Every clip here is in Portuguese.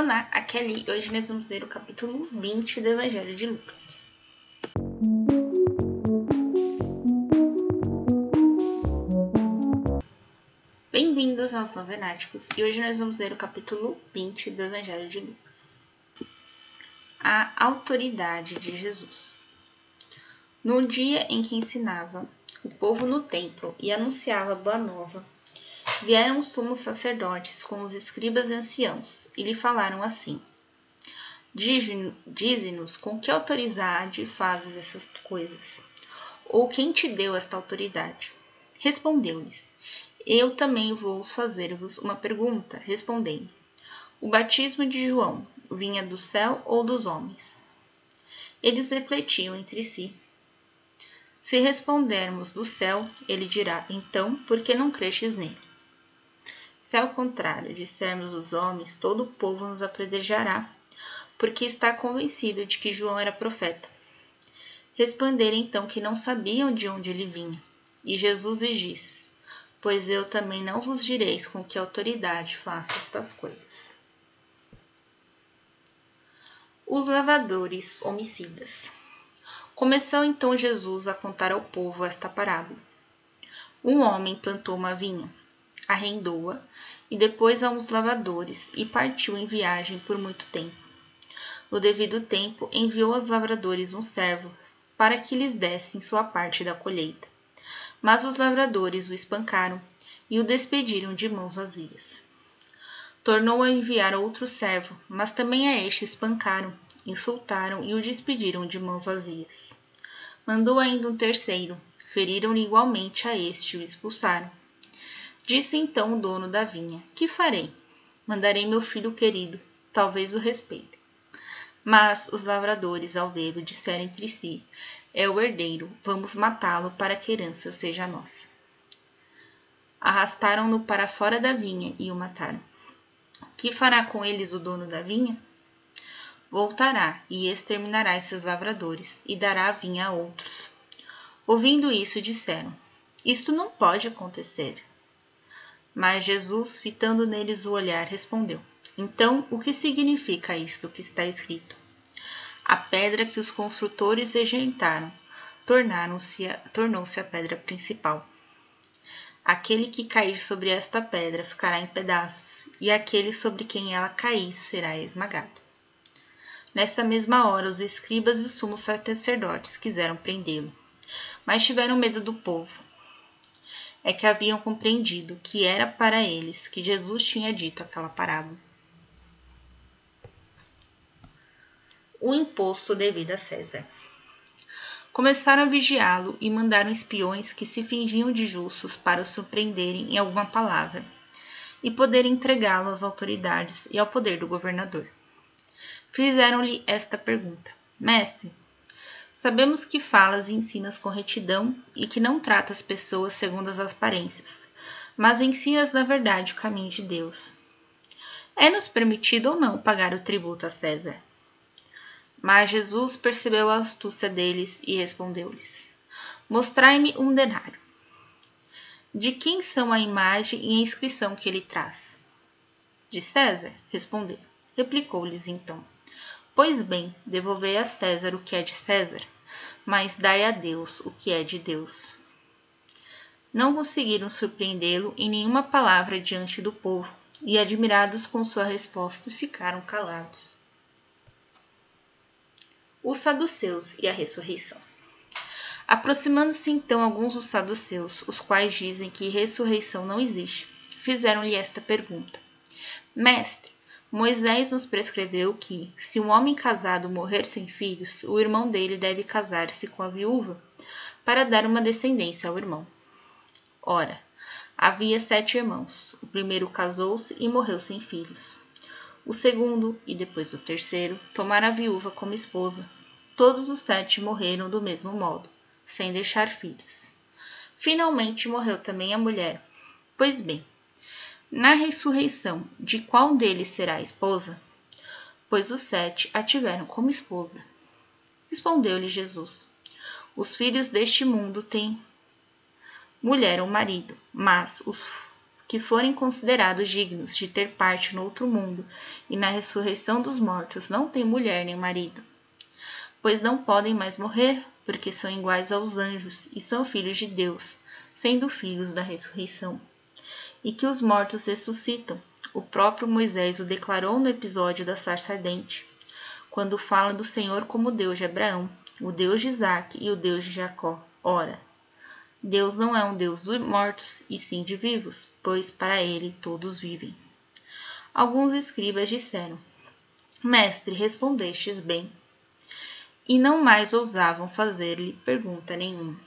Olá, aqui é Ali. Hoje nós vamos ler o capítulo 20 do Evangelho de Lucas. Bem-vindos aos Novenáticos e hoje nós vamos ler o capítulo 20 do Evangelho de Lucas. A autoridade de Jesus. No dia em que ensinava o povo no templo e anunciava a boa nova, Vieram os sumos sacerdotes com os escribas anciãos e lhe falaram assim: Dize-nos com que autoridade fazes essas coisas? Ou quem te deu esta autoridade? Respondeu-lhes: Eu também vou fazer-vos uma pergunta. Respondei: O batismo de João vinha do céu ou dos homens? Eles refletiam entre si. Se respondermos do céu, ele dirá: Então, por que não crestes nele? Se ao contrário dissermos os homens, todo o povo nos apredejará, porque está convencido de que João era profeta. Responderam então que não sabiam de onde ele vinha. E Jesus lhes disse: Pois eu também não vos direis com que autoridade faço estas coisas. Os lavadores homicidas. Começou então Jesus a contar ao povo esta parábola. Um homem plantou uma vinha arrendou-a e depois a uns lavradores e partiu em viagem por muito tempo. No devido tempo, enviou aos lavradores um servo para que lhes dessem sua parte da colheita. Mas os lavradores o espancaram e o despediram de mãos vazias. Tornou a enviar outro servo, mas também a este espancaram, insultaram e o despediram de mãos vazias. Mandou ainda um terceiro, feriram-lhe igualmente a este e o expulsaram. Disse então o dono da vinha: Que farei? Mandarei meu filho querido, talvez o respeitem. Mas os lavradores, ao vê-lo, disseram entre si: É o herdeiro, vamos matá-lo para que a herança seja nossa. Arrastaram-no para fora da vinha e o mataram. Que fará com eles o dono da vinha? Voltará e exterminará esses lavradores e dará a vinha a outros. Ouvindo isso, disseram: Isto não pode acontecer. Mas Jesus, fitando neles o olhar, respondeu: Então, o que significa isto que está escrito? A pedra que os construtores rejeitaram tornou-se a pedra principal. Aquele que cair sobre esta pedra ficará em pedaços, e aquele sobre quem ela cair será esmagado. Nessa mesma hora, os escribas e os sumos sacerdotes quiseram prendê-lo, mas tiveram medo do povo é que haviam compreendido que era para eles que Jesus tinha dito aquela parábola. O imposto devido a César. Começaram a vigiá-lo e mandaram espiões que se fingiam de justos para o surpreenderem em alguma palavra e poderem entregá-lo às autoridades e ao poder do governador. Fizeram-lhe esta pergunta: Mestre, Sabemos que falas e ensinas com retidão e que não tratas pessoas segundo as aparências, mas ensinas na verdade o caminho de Deus. É-nos permitido ou não pagar o tributo a César? Mas Jesus percebeu a astúcia deles e respondeu-lhes: Mostrai-me um denário. De quem são a imagem e a inscrição que ele traz? De César, respondeu. Replicou-lhes então. Pois bem, devolvei a César o que é de César, mas dai a Deus o que é de Deus. Não conseguiram surpreendê-lo em nenhuma palavra diante do povo, e, admirados com sua resposta, ficaram calados. Os saduceus e a ressurreição. Aproximando-se então alguns dos saduceus, os quais dizem que ressurreição não existe, fizeram-lhe esta pergunta: Mestre, Moisés nos prescreveu que, se um homem casado morrer sem filhos, o irmão dele deve casar-se com a viúva para dar uma descendência ao irmão. Ora, havia sete irmãos. O primeiro casou-se e morreu sem filhos. O segundo, e depois o terceiro, tomaram a viúva como esposa. Todos os sete morreram do mesmo modo, sem deixar filhos. Finalmente morreu também a mulher. Pois bem, na ressurreição, de qual deles será a esposa? Pois os sete a tiveram como esposa. Respondeu-lhe Jesus: Os filhos deste mundo têm mulher ou marido, mas os que forem considerados dignos de ter parte no outro mundo e na ressurreição dos mortos não têm mulher nem marido, pois não podem mais morrer, porque são iguais aos anjos e são filhos de Deus, sendo filhos da ressurreição. E que os mortos ressuscitam. O próprio Moisés o declarou no episódio da sarça ardente, quando fala do Senhor como Deus de Abraão, o Deus de Isaac e o Deus de Jacó. Ora, Deus não é um Deus dos mortos, e sim de vivos, pois para ele todos vivem. Alguns escribas disseram: Mestre, respondestes bem. E não mais ousavam fazer-lhe pergunta nenhuma.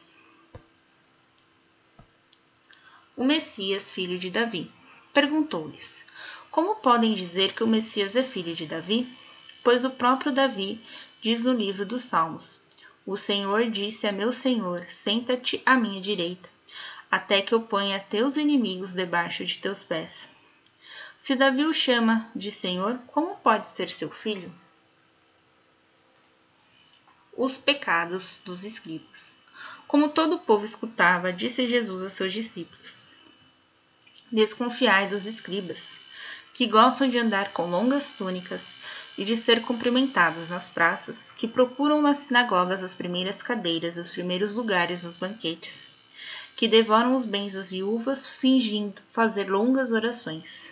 O Messias, filho de Davi, perguntou-lhes: Como podem dizer que o Messias é filho de Davi? Pois o próprio Davi diz no livro dos Salmos: o Senhor disse a meu Senhor: Senta-te à minha direita, até que eu ponha teus inimigos debaixo de teus pés. Se Davi o chama de Senhor, como pode ser seu filho? Os pecados dos escribas. Como todo o povo escutava, disse Jesus a seus discípulos: Desconfiai dos escribas, que gostam de andar com longas túnicas e de ser cumprimentados nas praças, que procuram nas sinagogas as primeiras cadeiras e os primeiros lugares nos banquetes, que devoram os bens das viúvas, fingindo fazer longas orações.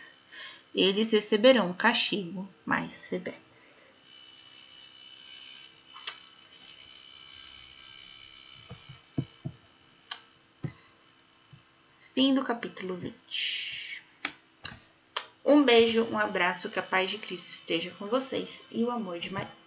Eles receberão um castigo mais severo. Fim do capítulo 20. Um beijo, um abraço, que a paz de Cristo esteja com vocês e o amor de Maria.